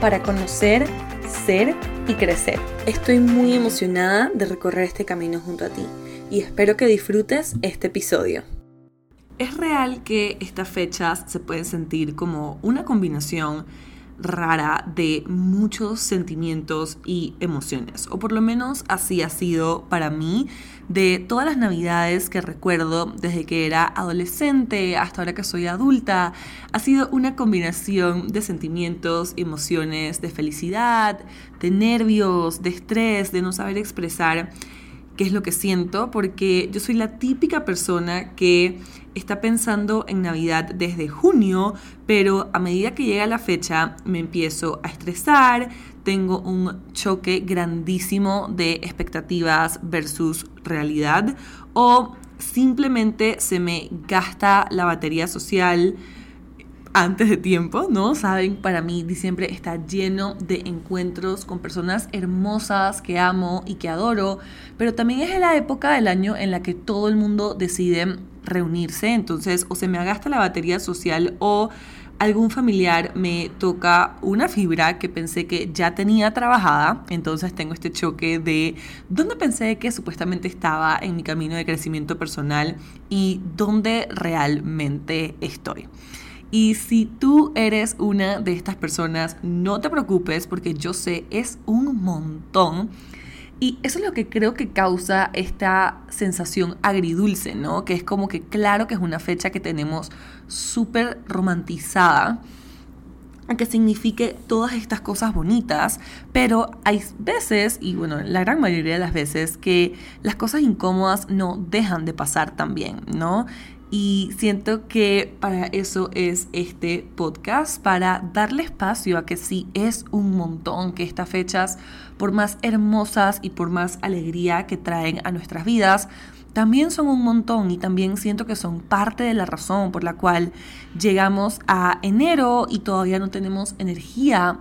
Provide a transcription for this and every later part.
para conocer, ser y crecer. Estoy muy emocionada de recorrer este camino junto a ti y espero que disfrutes este episodio. Es real que estas fechas se pueden sentir como una combinación rara de muchos sentimientos y emociones, o por lo menos así ha sido para mí. De todas las navidades que recuerdo desde que era adolescente hasta ahora que soy adulta, ha sido una combinación de sentimientos, emociones, de felicidad, de nervios, de estrés, de no saber expresar qué es lo que siento, porque yo soy la típica persona que está pensando en Navidad desde junio, pero a medida que llega la fecha me empiezo a estresar, tengo un choque grandísimo de expectativas versus realidad. O simplemente se me gasta la batería social antes de tiempo, ¿no? Saben, para mí diciembre está lleno de encuentros con personas hermosas que amo y que adoro, pero también es la época del año en la que todo el mundo decide reunirse, entonces o se me agasta la batería social o algún familiar me toca una fibra que pensé que ya tenía trabajada, entonces tengo este choque de dónde pensé que supuestamente estaba en mi camino de crecimiento personal y dónde realmente estoy. Y si tú eres una de estas personas, no te preocupes porque yo sé, es un montón. Y eso es lo que creo que causa esta sensación agridulce, ¿no? Que es como que claro que es una fecha que tenemos súper romantizada, que signifique todas estas cosas bonitas, pero hay veces, y bueno, la gran mayoría de las veces, que las cosas incómodas no dejan de pasar también, ¿no? Y siento que para eso es este podcast, para darle espacio a que sí es un montón, que estas fechas, por más hermosas y por más alegría que traen a nuestras vidas, también son un montón y también siento que son parte de la razón por la cual llegamos a enero y todavía no tenemos energía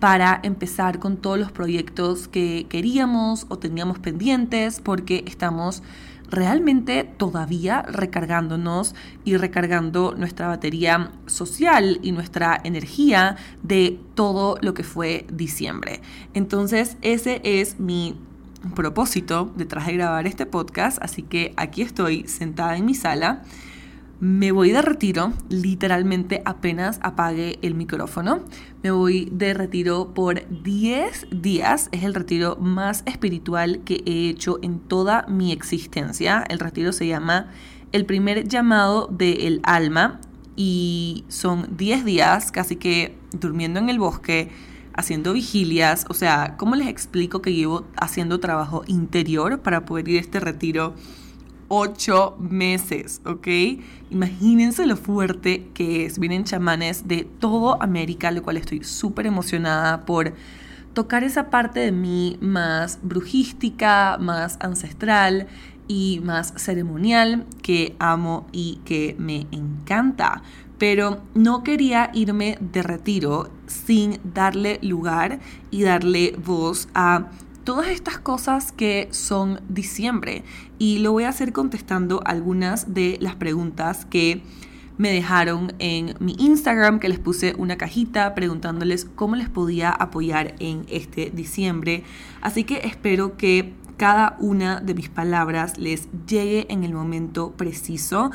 para empezar con todos los proyectos que queríamos o teníamos pendientes porque estamos realmente todavía recargándonos y recargando nuestra batería social y nuestra energía de todo lo que fue diciembre. Entonces ese es mi propósito detrás de grabar este podcast, así que aquí estoy sentada en mi sala me voy de retiro, literalmente apenas apague el micrófono. Me voy de retiro por 10 días. Es el retiro más espiritual que he hecho en toda mi existencia. El retiro se llama El primer llamado del alma y son 10 días casi que durmiendo en el bosque, haciendo vigilias. O sea, ¿cómo les explico que llevo haciendo trabajo interior para poder ir a este retiro? Ocho meses, ¿ok? Imagínense lo fuerte que es. Vienen chamanes de todo América, lo cual estoy súper emocionada por tocar esa parte de mí más brujística, más ancestral y más ceremonial que amo y que me encanta. Pero no quería irme de retiro sin darle lugar y darle voz a todas estas cosas que son diciembre. Y lo voy a hacer contestando algunas de las preguntas que me dejaron en mi Instagram, que les puse una cajita preguntándoles cómo les podía apoyar en este diciembre. Así que espero que cada una de mis palabras les llegue en el momento preciso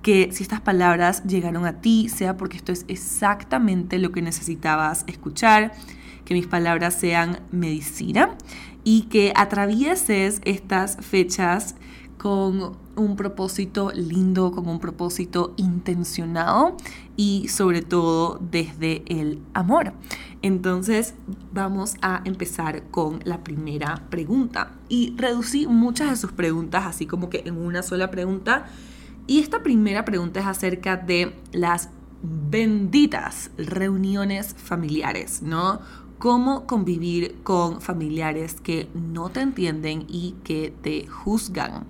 que si estas palabras llegaron a ti, sea porque esto es exactamente lo que necesitabas escuchar, que mis palabras sean medicina y que atravieses estas fechas con un propósito lindo, con un propósito intencionado y sobre todo desde el amor. Entonces vamos a empezar con la primera pregunta y reducí muchas de sus preguntas así como que en una sola pregunta y esta primera pregunta es acerca de las benditas reuniones familiares, ¿no? Cómo convivir con familiares que no te entienden y que te juzgan.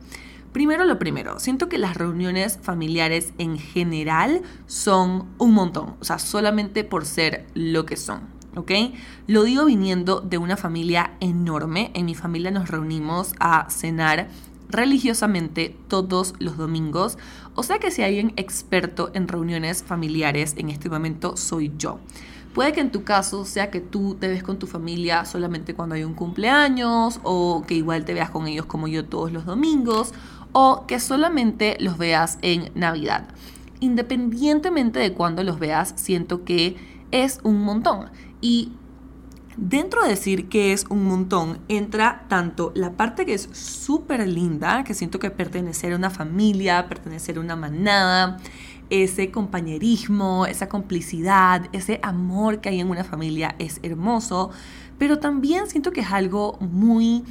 Primero lo primero, siento que las reuniones familiares en general son un montón, o sea, solamente por ser lo que son, ¿ok? Lo digo viniendo de una familia enorme, en mi familia nos reunimos a cenar religiosamente todos los domingos, o sea que si hay alguien experto en reuniones familiares en este momento soy yo. Puede que en tu caso sea que tú te ves con tu familia solamente cuando hay un cumpleaños o que igual te veas con ellos como yo todos los domingos o que solamente los veas en Navidad. Independientemente de cuándo los veas, siento que es un montón. Y dentro de decir que es un montón, entra tanto la parte que es súper linda, que siento que pertenecer a una familia, pertenecer a una manada, ese compañerismo, esa complicidad, ese amor que hay en una familia es hermoso, pero también siento que es algo muy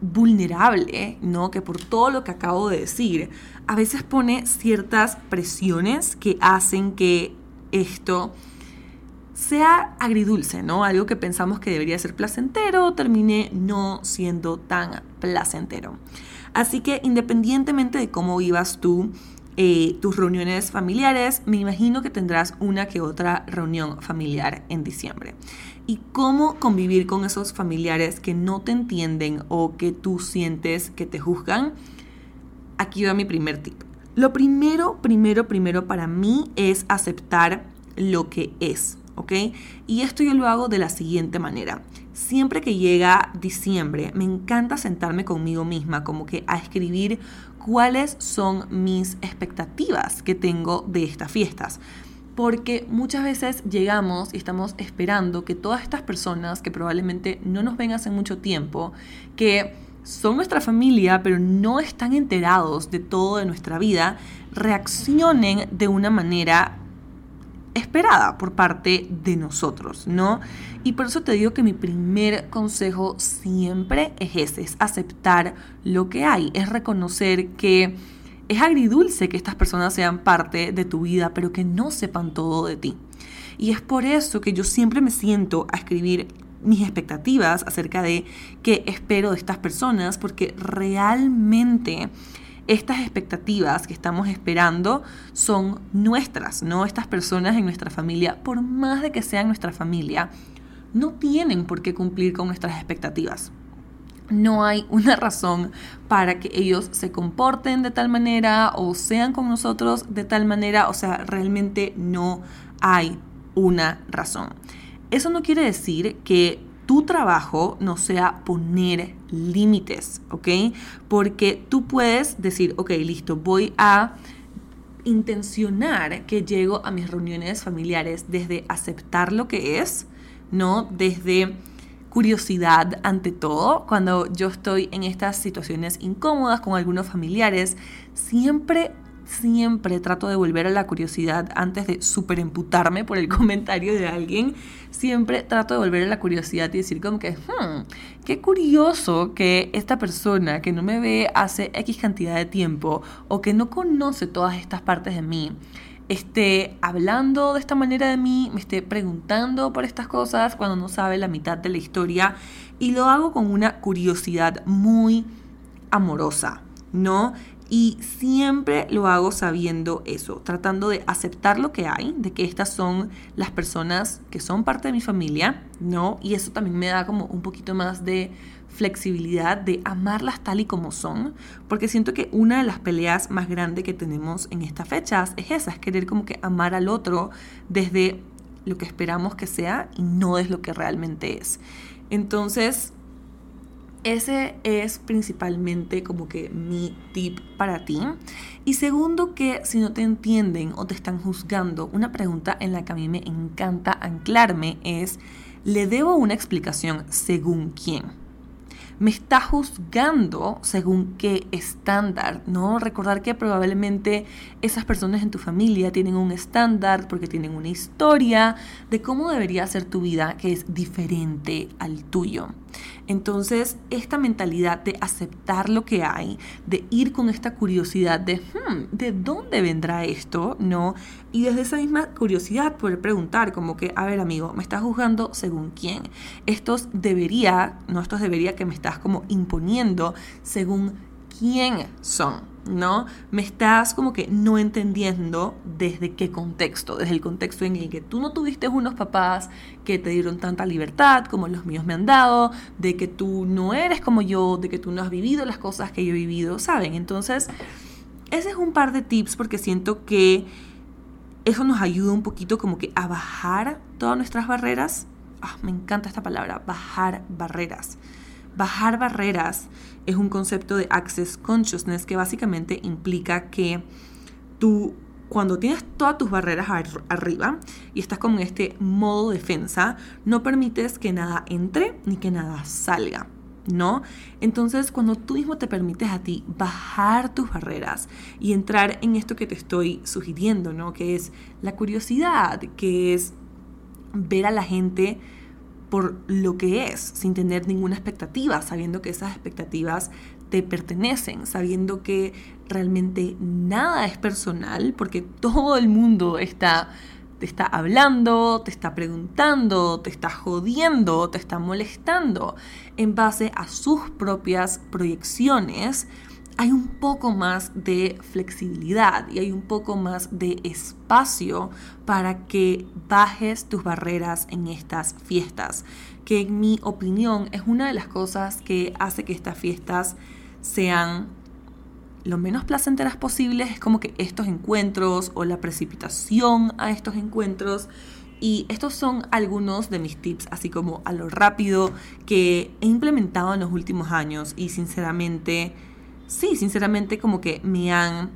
vulnerable, ¿no? Que por todo lo que acabo de decir, a veces pone ciertas presiones que hacen que esto sea agridulce, ¿no? Algo que pensamos que debería ser placentero termine no siendo tan placentero. Así que independientemente de cómo vivas tú eh, tus reuniones familiares, me imagino que tendrás una que otra reunión familiar en diciembre. Y cómo convivir con esos familiares que no te entienden o que tú sientes que te juzgan. Aquí va mi primer tip. Lo primero, primero, primero para mí es aceptar lo que es, ¿ok? Y esto yo lo hago de la siguiente manera. Siempre que llega diciembre, me encanta sentarme conmigo misma, como que a escribir cuáles son mis expectativas que tengo de estas fiestas. Porque muchas veces llegamos y estamos esperando que todas estas personas que probablemente no nos ven hace mucho tiempo, que son nuestra familia, pero no están enterados de todo de nuestra vida, reaccionen de una manera esperada por parte de nosotros, ¿no? Y por eso te digo que mi primer consejo siempre es ese, es aceptar lo que hay, es reconocer que es agridulce que estas personas sean parte de tu vida, pero que no sepan todo de ti. Y es por eso que yo siempre me siento a escribir mis expectativas acerca de qué espero de estas personas, porque realmente estas expectativas que estamos esperando son nuestras, ¿no? Estas personas en nuestra familia, por más de que sean nuestra familia, no tienen por qué cumplir con nuestras expectativas. No hay una razón para que ellos se comporten de tal manera o sean con nosotros de tal manera. O sea, realmente no hay una razón. Eso no quiere decir que tu trabajo no sea poner límites, ¿ok? Porque tú puedes decir, ok, listo, voy a intencionar que llego a mis reuniones familiares desde aceptar lo que es, ¿no? Desde curiosidad ante todo. Cuando yo estoy en estas situaciones incómodas con algunos familiares, siempre siempre trato de volver a la curiosidad antes de superemputarme por el comentario de alguien. Siempre trato de volver a la curiosidad y decir como que, hmm, qué curioso que esta persona que no me ve hace X cantidad de tiempo o que no conoce todas estas partes de mí, esté hablando de esta manera de mí, me esté preguntando por estas cosas cuando no sabe la mitad de la historia y lo hago con una curiosidad muy amorosa, ¿no? Y siempre lo hago sabiendo eso, tratando de aceptar lo que hay, de que estas son las personas que son parte de mi familia, ¿no? Y eso también me da como un poquito más de flexibilidad, de amarlas tal y como son, porque siento que una de las peleas más grandes que tenemos en estas fechas es esa, es querer como que amar al otro desde lo que esperamos que sea y no es lo que realmente es. Entonces, ese es principalmente como que mi tip para ti. Y segundo, que si no te entienden o te están juzgando, una pregunta en la que a mí me encanta anclarme es, ¿le debo una explicación según quién? me está juzgando según qué estándar, ¿no? Recordar que probablemente esas personas en tu familia tienen un estándar porque tienen una historia de cómo debería ser tu vida que es diferente al tuyo. Entonces, esta mentalidad de aceptar lo que hay, de ir con esta curiosidad de, hmm, ¿de dónde vendrá esto? ¿No? Y desde esa misma curiosidad poder preguntar como que, a ver amigo, ¿me estás juzgando según quién? Estos debería, no estos debería que me estás como imponiendo según quién son. ¿No? Me estás como que no entendiendo desde qué contexto, desde el contexto en el que tú no tuviste unos papás que te dieron tanta libertad como los míos me han dado, de que tú no eres como yo, de que tú no has vivido las cosas que yo he vivido, ¿saben? Entonces, ese es un par de tips porque siento que eso nos ayuda un poquito como que a bajar todas nuestras barreras. Ah, me encanta esta palabra, bajar barreras. Bajar barreras es un concepto de access consciousness que básicamente implica que tú cuando tienes todas tus barreras arriba y estás como en este modo defensa, no permites que nada entre ni que nada salga. ¿No? Entonces, cuando tú mismo te permites a ti bajar tus barreras y entrar en esto que te estoy sugiriendo, ¿no? Que es la curiosidad, que es ver a la gente por lo que es, sin tener ninguna expectativa, sabiendo que esas expectativas te pertenecen, sabiendo que realmente nada es personal, porque todo el mundo está te está hablando, te está preguntando, te está jodiendo, te está molestando en base a sus propias proyecciones hay un poco más de flexibilidad y hay un poco más de espacio para que bajes tus barreras en estas fiestas, que en mi opinión es una de las cosas que hace que estas fiestas sean lo menos placenteras posibles, es como que estos encuentros o la precipitación a estos encuentros. Y estos son algunos de mis tips, así como a lo rápido, que he implementado en los últimos años y sinceramente sí, sinceramente como que me han,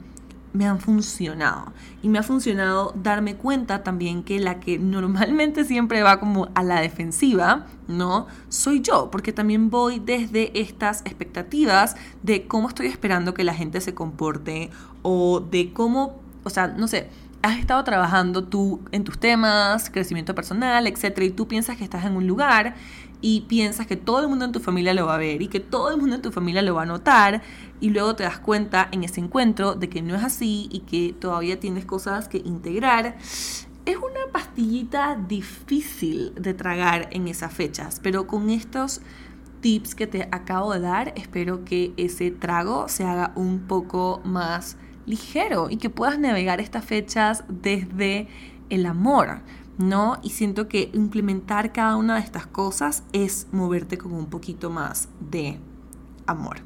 me han funcionado. Y me ha funcionado darme cuenta también que la que normalmente siempre va como a la defensiva, ¿no? Soy yo, porque también voy desde estas expectativas de cómo estoy esperando que la gente se comporte o de cómo, o sea, no sé, has estado trabajando tú en tus temas, crecimiento personal, etcétera, y tú piensas que estás en un lugar y piensas que todo el mundo en tu familia lo va a ver y que todo el mundo en tu familia lo va a notar y luego te das cuenta en ese encuentro de que no es así y que todavía tienes cosas que integrar. Es una pastillita difícil de tragar en esas fechas, pero con estos tips que te acabo de dar, espero que ese trago se haga un poco más ligero y que puedas navegar estas fechas desde el amor ¿no? Y siento que implementar cada una de estas cosas es moverte con un poquito más de amor.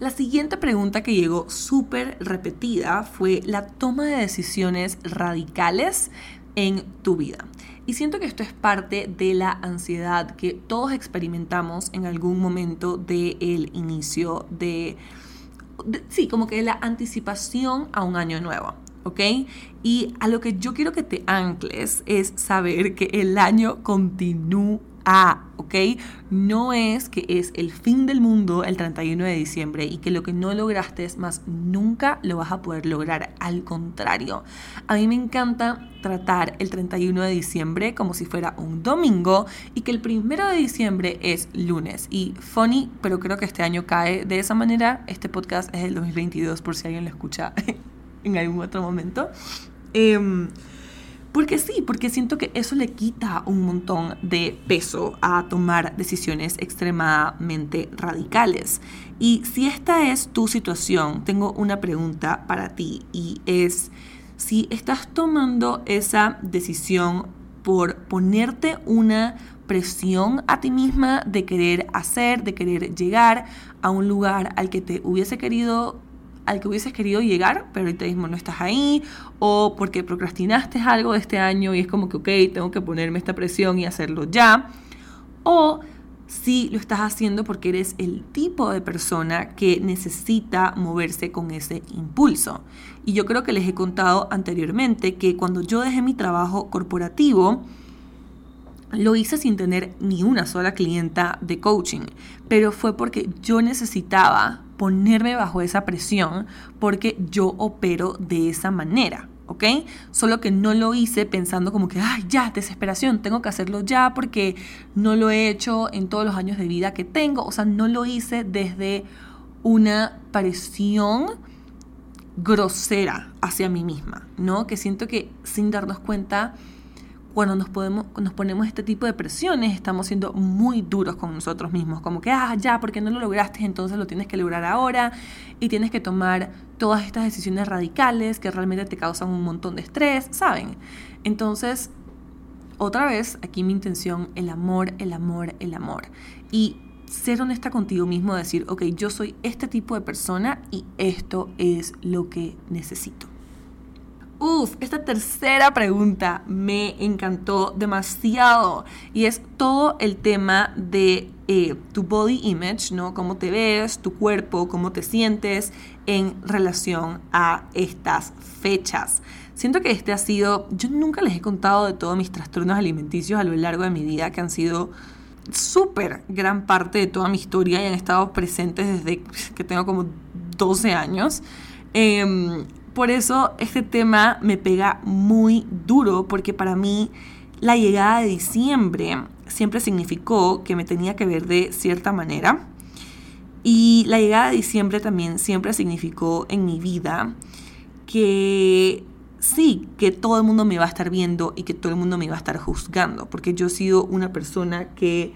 La siguiente pregunta que llegó súper repetida fue la toma de decisiones radicales en tu vida. Y siento que esto es parte de la ansiedad que todos experimentamos en algún momento del inicio de, de, sí, como que la anticipación a un año nuevo. ¿Ok? Y a lo que yo quiero que te ancles es saber que el año continúa, ¿ok? No es que es el fin del mundo el 31 de diciembre y que lo que no lograste es más nunca lo vas a poder lograr. Al contrario, a mí me encanta tratar el 31 de diciembre como si fuera un domingo y que el 1 de diciembre es lunes. Y funny, pero creo que este año cae de esa manera. Este podcast es el 2022 por si alguien lo escucha en algún otro momento. Em, porque sí, porque siento que eso le quita un montón de peso a tomar decisiones extremadamente radicales. Y si esta es tu situación, tengo una pregunta para ti y es si estás tomando esa decisión por ponerte una presión a ti misma de querer hacer, de querer llegar a un lugar al que te hubiese querido al que hubieses querido llegar, pero ahorita mismo no estás ahí, o porque procrastinaste algo de este año y es como que, ok, tengo que ponerme esta presión y hacerlo ya, o si lo estás haciendo porque eres el tipo de persona que necesita moverse con ese impulso. Y yo creo que les he contado anteriormente que cuando yo dejé mi trabajo corporativo, lo hice sin tener ni una sola clienta de coaching, pero fue porque yo necesitaba ponerme bajo esa presión porque yo opero de esa manera. ¿ok? Solo que no lo hice pensando como que, ay, ya, desesperación, tengo que hacerlo ya porque no lo he hecho en todos los años de vida que tengo. O sea, no lo hice desde una presión grosera hacia mí misma, ¿no? Que siento que sin darnos cuenta cuando nos, podemos, nos ponemos este tipo de presiones, estamos siendo muy duros con nosotros mismos, como que, ah, ya, porque no lo lograste, entonces lo tienes que lograr ahora y tienes que tomar todas estas decisiones radicales que realmente te causan un montón de estrés, ¿saben? Entonces, otra vez, aquí mi intención, el amor, el amor, el amor. Y ser honesta contigo mismo, decir, ok, yo soy este tipo de persona y esto es lo que necesito. Uf, esta tercera pregunta me encantó demasiado y es todo el tema de eh, tu body image, ¿no? Cómo te ves, tu cuerpo, cómo te sientes en relación a estas fechas. Siento que este ha sido, yo nunca les he contado de todos mis trastornos alimenticios a lo largo de mi vida que han sido súper gran parte de toda mi historia y han estado presentes desde que tengo como 12 años. Eh, por eso este tema me pega muy duro porque para mí la llegada de diciembre siempre significó que me tenía que ver de cierta manera. Y la llegada de diciembre también siempre significó en mi vida que sí, que todo el mundo me va a estar viendo y que todo el mundo me va a estar juzgando, porque yo he sido una persona que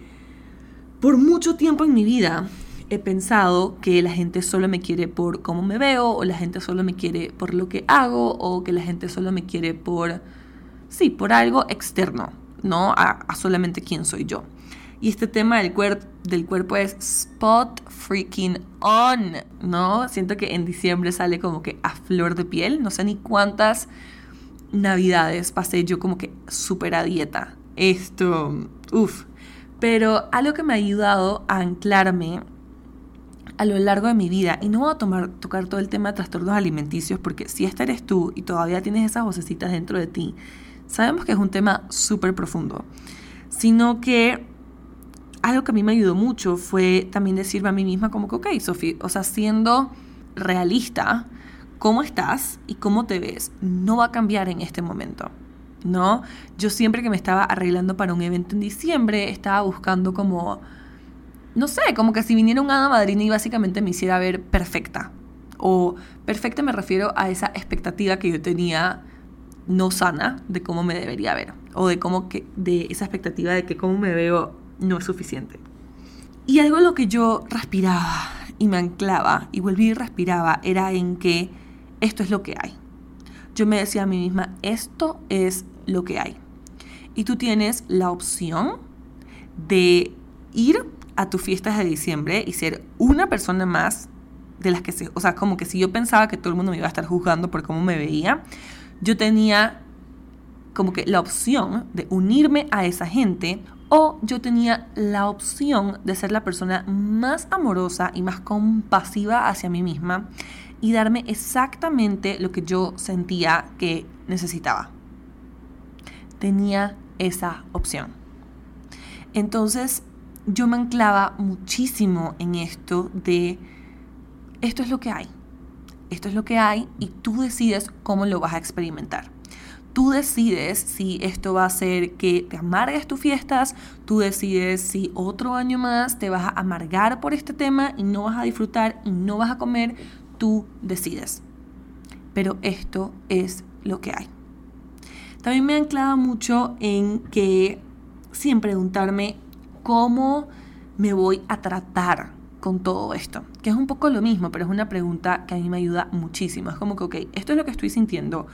por mucho tiempo en mi vida he pensado que la gente solo me quiere por cómo me veo, o la gente solo me quiere por lo que hago, o que la gente solo me quiere por, sí, por algo externo, no a, solamente quién soy yo. Y este tema del, del cuerpo es spot freaking on, ¿no? Siento que en diciembre sale como que a flor de piel, no sé ni cuántas navidades pasé yo como que súper a dieta. Esto, uff. Pero algo que me ha ayudado a anclarme a lo largo de mi vida. Y no voy a tomar, tocar todo el tema de trastornos alimenticios porque si esta eres tú y todavía tienes esas vocecitas dentro de ti, sabemos que es un tema súper profundo. Sino que algo que a mí me ayudó mucho fue también decirme a mí misma como que, ok, Sofía, o sea, siendo realista, cómo estás y cómo te ves no va a cambiar en este momento. ¿No? Yo siempre que me estaba arreglando para un evento en diciembre, estaba buscando como no sé, como que si viniera un hada madrina y básicamente me hiciera ver perfecta. O perfecta me refiero a esa expectativa que yo tenía no sana de cómo me debería ver. O de cómo que, de esa expectativa de que cómo me veo no es suficiente. Y algo lo que yo respiraba y me anclaba y volví y respiraba era en que esto es lo que hay. Yo me decía a mí misma, esto es lo que hay. Y tú tienes la opción de ir a tus fiestas de diciembre y ser una persona más de las que se... O sea, como que si yo pensaba que todo el mundo me iba a estar juzgando por cómo me veía, yo tenía como que la opción de unirme a esa gente o yo tenía la opción de ser la persona más amorosa y más compasiva hacia mí misma y darme exactamente lo que yo sentía que necesitaba. Tenía esa opción. Entonces, yo me anclaba muchísimo en esto de, esto es lo que hay, esto es lo que hay y tú decides cómo lo vas a experimentar. Tú decides si esto va a hacer que te amargues tus fiestas, tú decides si otro año más te vas a amargar por este tema y no vas a disfrutar y no vas a comer, tú decides. Pero esto es lo que hay. También me anclaba mucho en que, sin preguntarme cómo me voy a tratar con todo esto? Que es un poco lo mismo, pero es una pregunta que a mí me ayuda muchísimo. Es como que, ok, esto es lo que estoy sintiendo,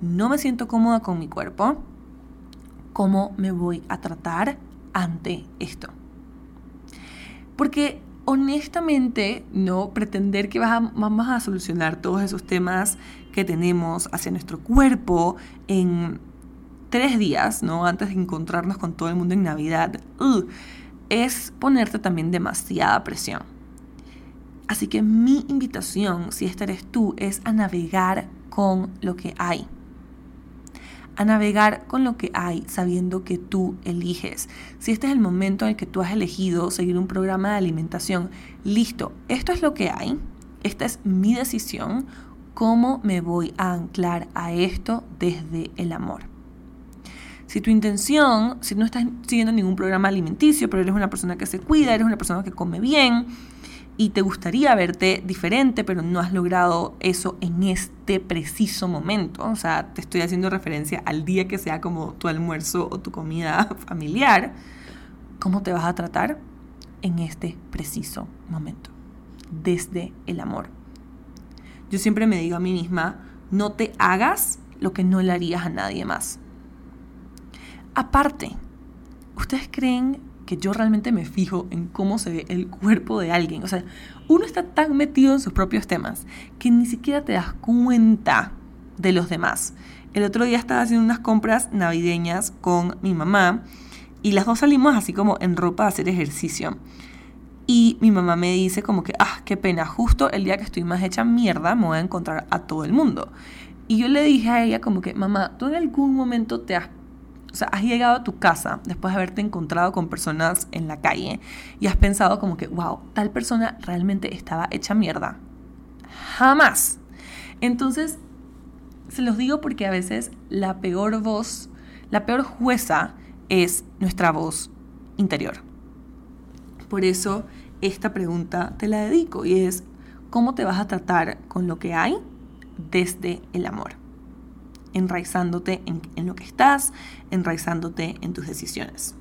no me siento cómoda con mi cuerpo, ¿cómo me voy a tratar ante esto? Porque honestamente, no pretender que vamos a solucionar todos esos temas que tenemos hacia nuestro cuerpo en tres días, ¿no? Antes de encontrarnos con todo el mundo en Navidad, es ponerte también demasiada presión. Así que mi invitación, si esta eres tú, es a navegar con lo que hay. a navegar con lo que hay, sabiendo que tú eliges. Si este es el momento en el que tú has elegido seguir un programa de alimentación, listo, esto es lo que hay, esta es mi decisión, ¿cómo me voy a anclar a esto desde el amor? Si tu intención, si no estás siguiendo ningún programa alimenticio, pero eres una persona que se cuida, eres una persona que come bien, y te gustaría verte diferente, pero no has logrado eso en este preciso momento. O sea, te estoy haciendo referencia al día que sea como tu almuerzo o tu comida familiar. ¿Cómo te vas a tratar en este preciso momento? Desde el amor. Yo siempre me digo a mí misma, no te hagas lo que no le harías a nadie más. Aparte, ¿ustedes creen que yo realmente me fijo en cómo se ve el cuerpo de alguien. O sea, uno está tan metido en sus propios temas que ni siquiera te das cuenta de los demás. El otro día estaba haciendo unas compras navideñas con mi mamá y las dos salimos así como en ropa a hacer ejercicio. Y mi mamá me dice como que, ah, qué pena, justo el día que estoy más hecha mierda me voy a encontrar a todo el mundo. Y yo le dije a ella como que, mamá, ¿tú en algún momento te has o sea, has llegado a tu casa después de haberte encontrado con personas en la calle y has pensado como que, wow, tal persona realmente estaba hecha mierda. Jamás. Entonces, se los digo porque a veces la peor voz, la peor jueza es nuestra voz interior. Por eso esta pregunta te la dedico y es, ¿cómo te vas a tratar con lo que hay desde el amor? enraizándote en, lo que estás, enraizándote en tus decisiones.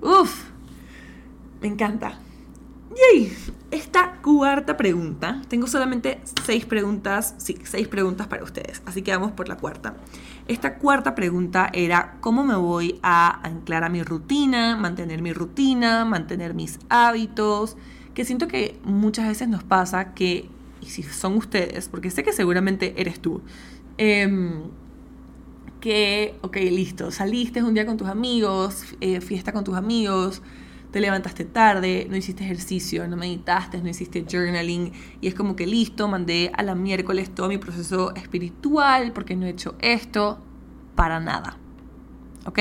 Uf, me encanta. Yay, esta cuarta pregunta, tengo solamente seis preguntas, sí, seis preguntas para ustedes, así que vamos por la cuarta. Esta cuarta pregunta era cómo me voy a anclar a mi rutina, mantener mi rutina, mantener mis hábitos, que siento que muchas veces nos pasa que, y si son ustedes, porque sé que seguramente eres tú, Em, que, ok, listo, saliste un día con tus amigos, eh, fiesta con tus amigos, te levantaste tarde, no hiciste ejercicio, no meditaste, no hiciste journaling y es como que listo, mandé a la miércoles todo mi proceso espiritual porque no he hecho esto para nada. ¿Ok?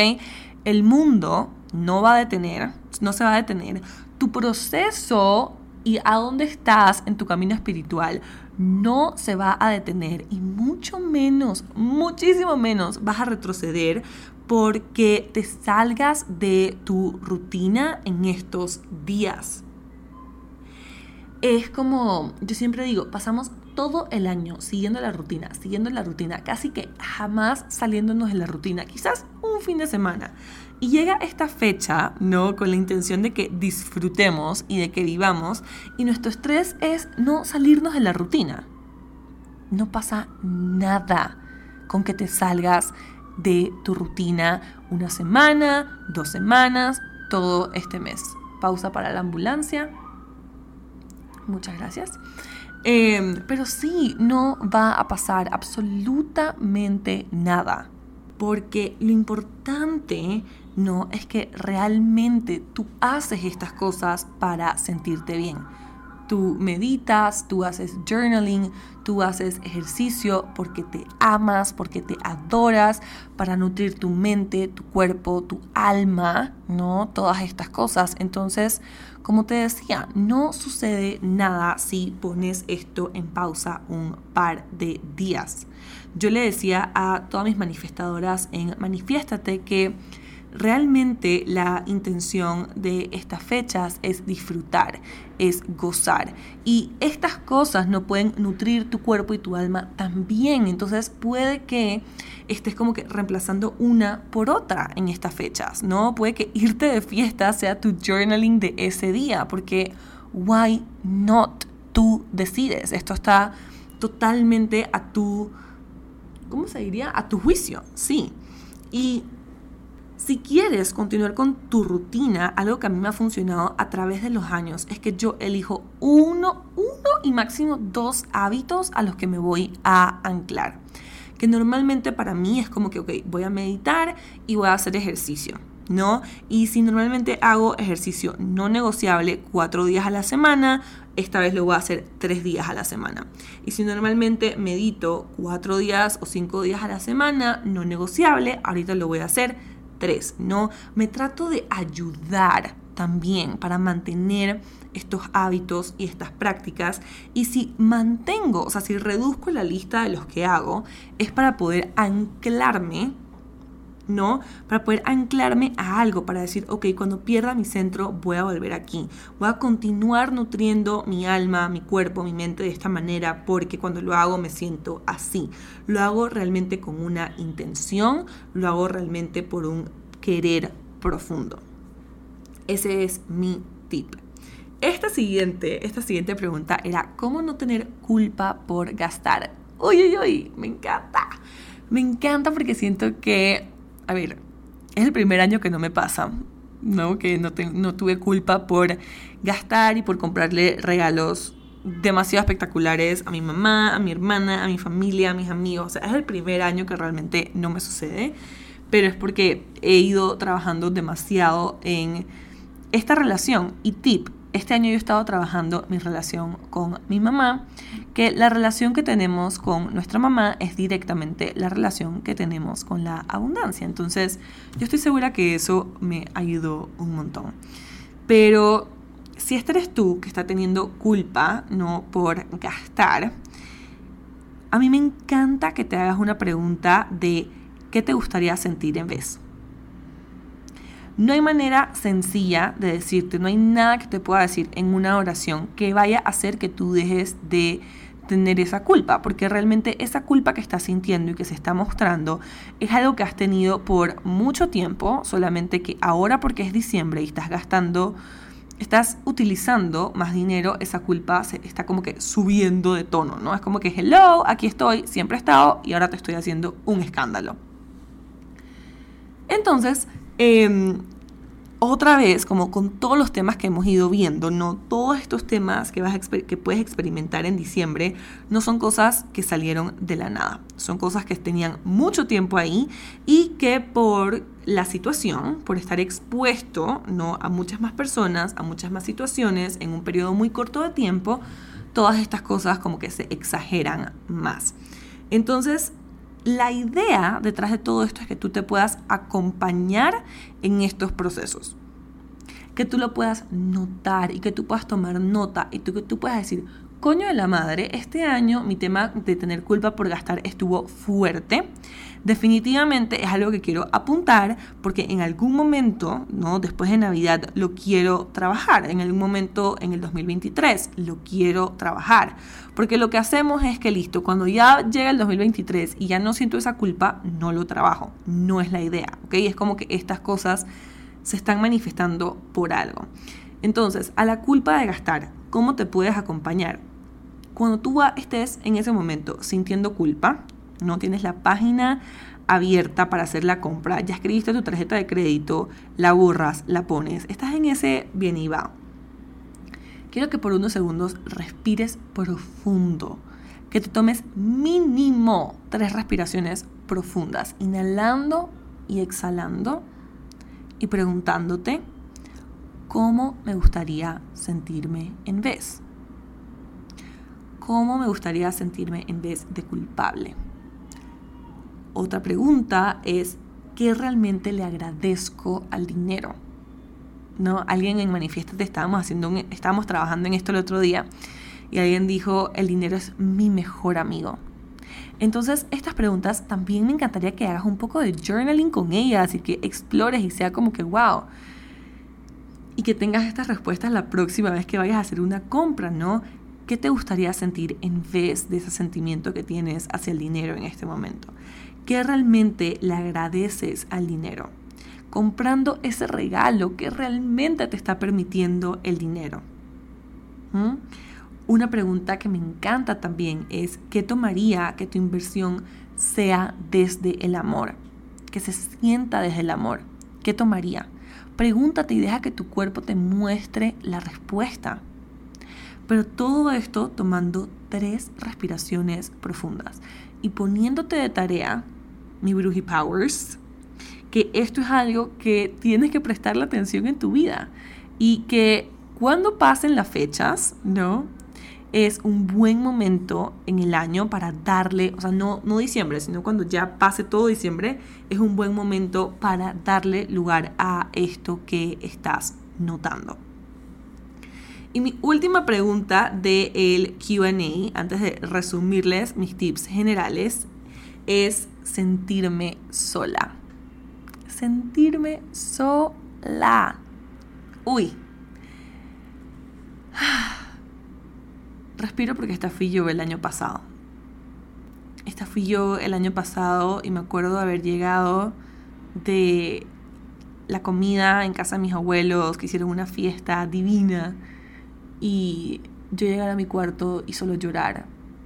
El mundo no va a detener, no se va a detener. Tu proceso y a dónde estás en tu camino espiritual no se va a detener y mucho menos, muchísimo menos vas a retroceder porque te salgas de tu rutina en estos días. Es como, yo siempre digo, pasamos todo el año siguiendo la rutina, siguiendo la rutina, casi que jamás saliéndonos de la rutina, quizás un fin de semana. Y llega esta fecha, ¿no? Con la intención de que disfrutemos y de que vivamos, y nuestro estrés es no salirnos de la rutina. No pasa nada con que te salgas de tu rutina una semana, dos semanas, todo este mes. Pausa para la ambulancia. Muchas gracias. Em, pero sí, no va a pasar absolutamente nada. Porque lo importante no, es que realmente tú haces estas cosas para sentirte bien. Tú meditas, tú haces journaling, tú haces ejercicio porque te amas, porque te adoras, para nutrir tu mente, tu cuerpo, tu alma, ¿no? Todas estas cosas. Entonces, como te decía, no sucede nada si pones esto en pausa un par de días. Yo le decía a todas mis manifestadoras en Manifiéstate que Realmente la intención de estas fechas es disfrutar, es gozar. Y estas cosas no pueden nutrir tu cuerpo y tu alma también. Entonces puede que estés como que reemplazando una por otra en estas fechas, ¿no? Puede que irte de fiesta sea tu journaling de ese día, porque why not? Tú decides. Esto está totalmente a tu, ¿cómo se diría? A tu juicio, sí. Y si quieres continuar con tu rutina, algo que a mí me ha funcionado a través de los años es que yo elijo uno, uno y máximo dos hábitos a los que me voy a anclar. Que normalmente para mí es como que, ok, voy a meditar y voy a hacer ejercicio. ¿no? Y si normalmente hago ejercicio no negociable cuatro días a la semana, esta vez lo voy a hacer tres días a la semana. Y si normalmente medito cuatro días o cinco días a la semana, no negociable, ahorita lo voy a hacer tres, ¿no? Me trato de ayudar también para mantener estos hábitos y estas prácticas. Y si mantengo, o sea, si reduzco la lista de los que hago, es para poder anclarme ¿no? Para poder anclarme a algo, para decir, ok, cuando pierda mi centro voy a volver aquí. Voy a continuar nutriendo mi alma, mi cuerpo, mi mente de esta manera, porque cuando lo hago me siento así. Lo hago realmente con una intención, lo hago realmente por un querer profundo. Ese es mi tip. Esta siguiente, esta siguiente pregunta era, ¿cómo no tener culpa por gastar? Uy, uy, uy, me encanta. Me encanta porque siento que a ver, es el primer año que no me pasa, ¿no? Que no, no tuve culpa por gastar y por comprarle regalos demasiado espectaculares a mi mamá, a mi hermana, a mi familia, a mis amigos. O sea, es el primer año que realmente no me sucede, pero es porque he ido trabajando demasiado en esta relación. Y tip, este año yo he estado trabajando mi relación con mi mamá, que la relación que tenemos con nuestra mamá es directamente la relación que tenemos con la abundancia. Entonces, yo estoy segura que eso me ayudó un montón. Pero si este eres tú que está teniendo culpa, no por gastar, a mí me encanta que te hagas una pregunta de qué te gustaría sentir en vez. No hay manera sencilla de decirte, no hay nada que te pueda decir en una oración que vaya a hacer que tú dejes de tener esa culpa, porque realmente esa culpa que estás sintiendo y que se está mostrando es algo que has tenido por mucho tiempo, solamente que ahora porque es diciembre y estás gastando, estás utilizando más dinero, esa culpa se está como que subiendo de tono, ¿no? Es como que, hello, aquí estoy, siempre he estado y ahora te estoy haciendo un escándalo. Entonces, Em, otra vez, como con todos los temas que hemos ido viendo, no todos estos temas que, vas que puedes experimentar en diciembre no son cosas que salieron de la nada, son cosas que tenían mucho tiempo ahí y que por la situación, por estar expuesto ¿no? a muchas más personas, a muchas más situaciones en un periodo muy corto de tiempo, todas estas cosas como que se exageran más. Entonces, la idea detrás de todo esto es que tú te puedas acompañar en estos procesos. Que tú lo puedas notar y que tú puedas tomar nota y que tú puedas decir, coño de la madre, este año mi tema de tener culpa por gastar estuvo fuerte. Definitivamente es algo que quiero apuntar porque en algún momento, ¿no? Después de Navidad lo quiero trabajar, en algún momento en el 2023 lo quiero trabajar. Porque lo que hacemos es que listo, cuando ya llega el 2023 y ya no siento esa culpa, no lo trabajo. No es la idea, ¿ok? Es como que estas cosas se están manifestando por algo. Entonces, a la culpa de gastar, ¿cómo te puedes acompañar? Cuando tú estés en ese momento sintiendo culpa, no tienes la página abierta para hacer la compra, ya escribiste tu tarjeta de crédito, la borras, la pones, estás en ese bien y va. Quiero que por unos segundos respires profundo, que te tomes mínimo tres respiraciones profundas, inhalando y exhalando y preguntándote cómo me gustaría sentirme en vez cómo me gustaría sentirme en vez de culpable. Otra pregunta es, ¿qué realmente le agradezco al dinero? ¿No? Alguien en Manifiestate estábamos haciendo estábamos trabajando en esto el otro día y alguien dijo, el dinero es mi mejor amigo. Entonces, estas preguntas también me encantaría que hagas un poco de journaling con ellas y que explores y sea como que, wow. Y que tengas estas respuestas la próxima vez que vayas a hacer una compra, ¿no? ¿Qué te gustaría sentir en vez de ese sentimiento que tienes hacia el dinero en este momento? ¿Qué realmente le agradeces al dinero? Comprando ese regalo que realmente te está permitiendo el dinero. ¿Mm? Una pregunta que me encanta también es, ¿qué tomaría que tu inversión sea desde el amor? Que se sienta desde el amor. ¿Qué tomaría? Pregúntate y deja que tu cuerpo te muestre la respuesta. Pero todo esto tomando tres respiraciones profundas y poniéndote de tarea, mi Bruji Powers, que esto es algo que tienes que prestarle atención en tu vida y que cuando pasen las fechas, ¿no? Es un buen momento en el año para darle, o sea, no, no diciembre, sino cuando ya pase todo diciembre, es un buen momento para darle lugar a esto que estás notando. Y mi última pregunta del el QA, antes de resumirles mis tips generales, es sentirme sola. Sentirme sola. Uy. Respiro porque esta fui yo el año pasado. Esta fui yo el año pasado y me acuerdo de haber llegado de la comida en casa de mis abuelos, que hicieron una fiesta divina, y yo llegar a mi cuarto y solo llorar,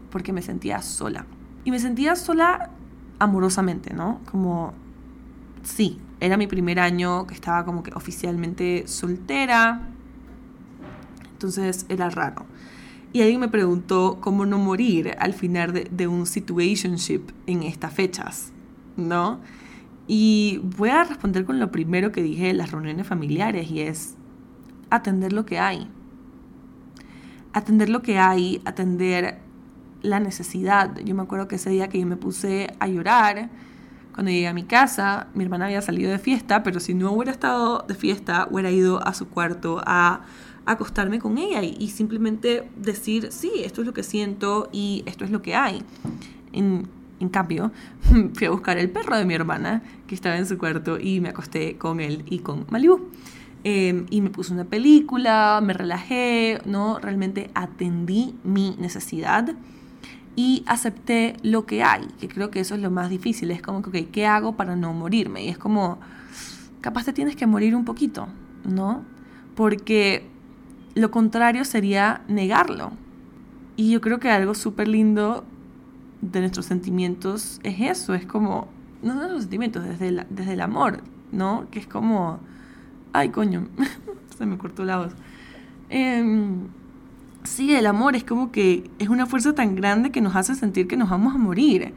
porque me sentía sola. Y me sentía sola amorosamente, ¿no? Como, sí, era mi primer año que estaba como que oficialmente soltera, entonces era raro. Y alguien me preguntó cómo no morir al final de, de un situationship en estas fechas, ¿no? Y voy a responder con lo primero que dije en las reuniones familiares y es atender lo que hay. Atender lo que hay, atender la necesidad. Yo me acuerdo que ese día que yo me puse a llorar, cuando llegué a mi casa, mi hermana había salido de fiesta, pero si no hubiera estado de fiesta, hubiera ido a su cuarto a acostarme con ella y, simplemente decir, sí, esto es lo que siento y esto es lo que hay. En, en cambio, fui a buscar el perro de mi hermana, que estaba en su cuarto, y me acosté con él y con Malibu. Em, y me puse una película, me relajé, ¿no? Realmente atendí mi necesidad y acepté lo que hay, que creo que eso es lo más difícil. Es como que, ¿qué hago para no morirme? Y es como, capaz te tienes que morir un poquito, ¿no? Porque lo contrario sería negarlo. Y yo creo que algo súper lindo de nuestros sentimientos es eso, es como, no de los sentimientos, desde, desde el amor, ¿no? Que es como, ay coño, se me cortó la voz. Em, sí, el amor es como que es una fuerza tan grande que nos hace sentir que nos vamos a morir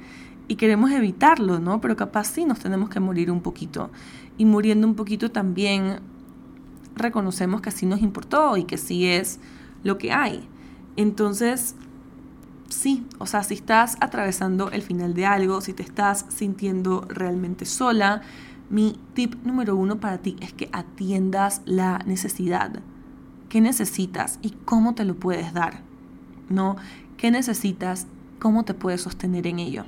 y queremos evitarlo, ¿no? Pero capaz sí nos tenemos que morir un poquito. Y muriendo un poquito también reconocemos que así nos importó y que sí es lo que hay. Entonces, sí, o sea, si estás atravesando el final de algo, si te estás sintiendo realmente sola, mi tip número uno para ti es que atiendas la necesidad. ¿Qué necesitas y cómo te lo puedes dar? ¿No? ¿Qué necesitas? ¿Cómo te puedes sostener en ello?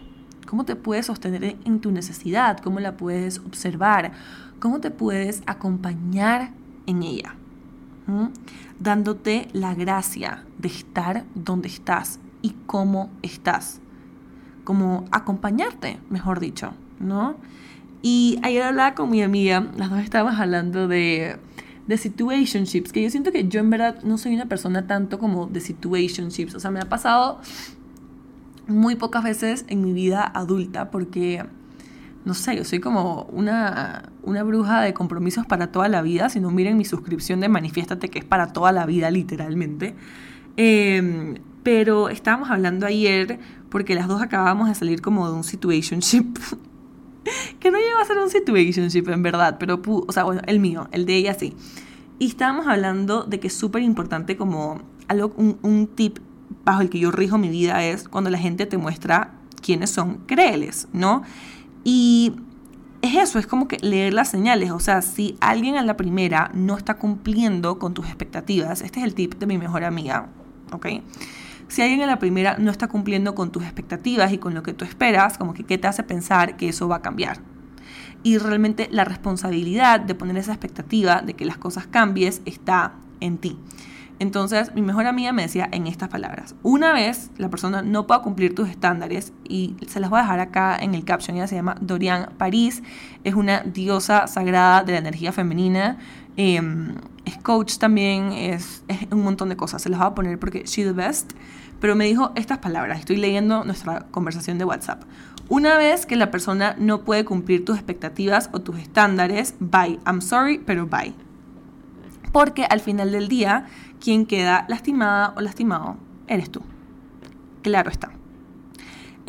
¿Cómo te puedes sostener en tu necesidad? ¿Cómo la puedes observar? ¿Cómo te puedes acompañar en ella? ¿Mm? Dándote la gracia de estar donde estás y cómo estás. Como acompañarte, mejor dicho, ¿no? Y ayer hablaba con mi amiga, las dos estábamos hablando de, de situationships, que yo siento que yo en verdad no soy una persona tanto como de situationships, o sea, me ha pasado muy pocas veces en mi vida adulta porque, no sé, yo soy como una, una bruja de compromisos para toda la vida, si no miren mi suscripción de Manifiéstate que es para toda la vida literalmente. Em, pero estábamos hablando ayer porque las dos acabamos de salir como de un situationship. que no llegó a ser un situationship en verdad, pero, o sea, bueno, el mío, el de ella sí. Y estábamos hablando de que es súper importante como algo, un, un tip bajo el que yo rijo mi vida es cuando la gente te muestra quiénes son, créeles, ¿no? Y es eso, es como que leer las señales. O sea, si alguien a la primera no está cumpliendo con tus expectativas, este es el tip de mi mejor amiga, ¿ok? Si alguien a la primera no está cumpliendo con tus expectativas y con lo que tú esperas, como que qué te hace pensar que eso va a cambiar. Y realmente la responsabilidad de poner esa expectativa de que las cosas cambies está en ti. Entonces, mi mejor amiga me decía en estas palabras, una vez la persona no pueda cumplir tus estándares, y se las voy a dejar acá en el caption, ella se llama Dorian París, es una diosa sagrada de la energía femenina, em, es coach también, es, un montón de cosas, se las voy a poner porque she's the best, pero me dijo estas palabras, estoy leyendo nuestra conversación de WhatsApp. Una vez que la persona no puede cumplir tus expectativas o tus estándares, bye, I'm sorry, pero bye. Porque al final del día, quien queda lastimada o lastimado eres tú. Claro está.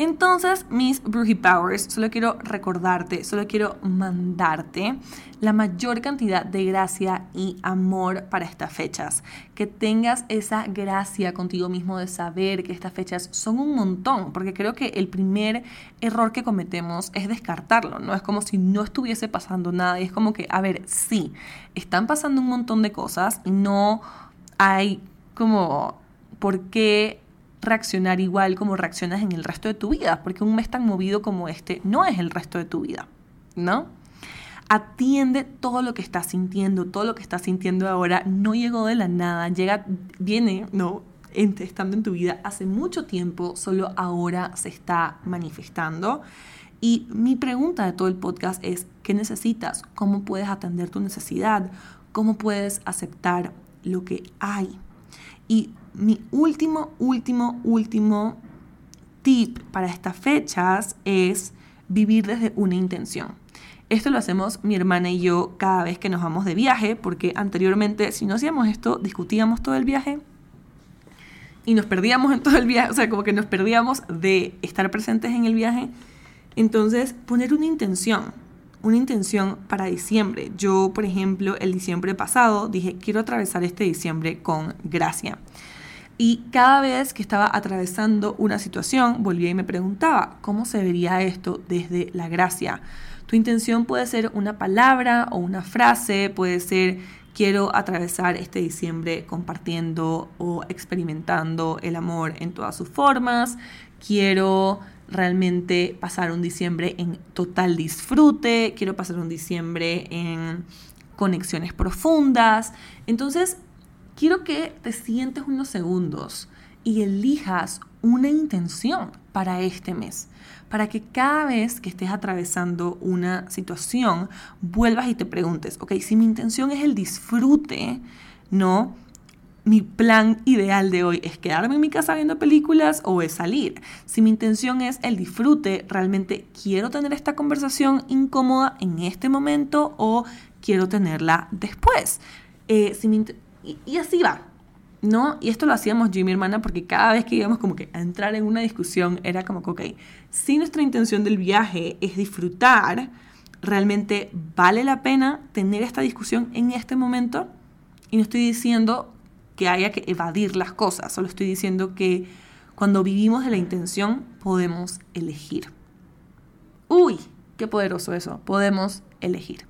Entonces, mis Bruji Powers, solo quiero recordarte, solo quiero mandarte la mayor cantidad de gracia y amor para estas fechas. Que tengas esa gracia contigo mismo de saber que estas fechas son un montón, porque creo que el primer error que cometemos es descartarlo, ¿no? Es como si no estuviese pasando nada y es como que, a ver, sí, están pasando un montón de cosas y no hay como por qué reaccionar igual como reaccionas en el resto de tu vida, porque un mes tan movido como este no es el resto de tu vida, ¿no? Atiende todo lo que estás sintiendo, todo lo que estás sintiendo ahora no llegó de la nada, llega, viene, no, estando en tu vida hace mucho tiempo, solo ahora se está manifestando. Y mi pregunta de todo el podcast es, ¿qué necesitas? ¿Cómo puedes atender tu necesidad? ¿Cómo puedes aceptar lo que hay? Y mi último, último, último tip para estas fechas es vivir desde una intención. Esto lo hacemos mi hermana y yo cada vez que nos vamos de viaje, porque anteriormente si no hacíamos esto, discutíamos todo el viaje y nos perdíamos en todo el viaje, o sea, como que nos perdíamos de estar presentes en el viaje. Entonces, poner una intención, una intención para diciembre. Yo, por ejemplo, el diciembre pasado dije, quiero atravesar este diciembre con gracia. Y cada vez que estaba atravesando una situación, volvía y me preguntaba, ¿cómo se vería esto desde la gracia? Tu intención puede ser una palabra o una frase, puede ser quiero atravesar este diciembre compartiendo o experimentando el amor en todas sus formas, quiero realmente pasar un diciembre en total disfrute, quiero pasar un diciembre en conexiones profundas. Entonces, quiero que te sientes unos segundos y elijas una intención para este mes, para que cada vez que estés atravesando una situación, vuelvas y te preguntes, ok, si mi intención es el disfrute, ¿no? Mi plan ideal de hoy es quedarme en mi casa viendo películas o es salir. Si mi intención es el disfrute, realmente quiero tener esta conversación incómoda en este momento o quiero tenerla después. Eh, si mi y, así va, ¿no? Y esto lo hacíamos yo y mi hermana porque cada vez que íbamos como que a entrar en una discusión era como que, ok, si nuestra intención del viaje es disfrutar, realmente vale la pena tener esta discusión en este momento. Y no estoy diciendo que haya que evadir las cosas, solo estoy diciendo que cuando vivimos de la intención podemos elegir. Uy, qué poderoso eso, podemos elegir.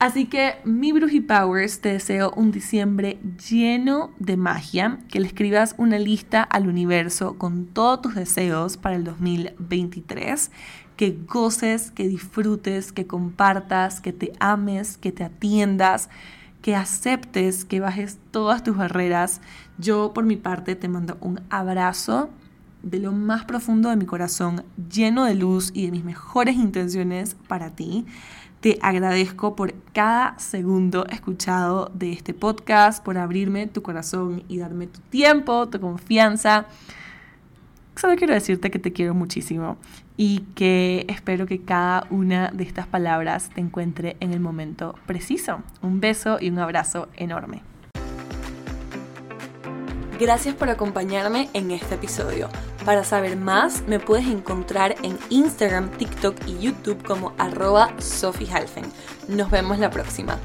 Así que mi Bruji Powers te deseo un diciembre lleno de magia, que le escribas una lista al universo con todos tus deseos para el 2023, que goces, que disfrutes, que compartas, que te ames, que te atiendas, que aceptes, que bajes todas tus barreras. Yo por mi parte te mando un abrazo de lo más profundo de mi corazón, lleno de luz y de mis mejores intenciones para ti. Te agradezco por cada segundo escuchado de este podcast, por abrirme tu corazón y darme tu tiempo, tu confianza. Solo quiero decirte que te quiero muchísimo y que espero que cada una de estas palabras te encuentre en el momento preciso. Un beso y un abrazo enorme. Gracias por acompañarme en este episodio. Para saber más, me puedes encontrar en Instagram, TikTok y YouTube como arroba Sophie Nos vemos la próxima.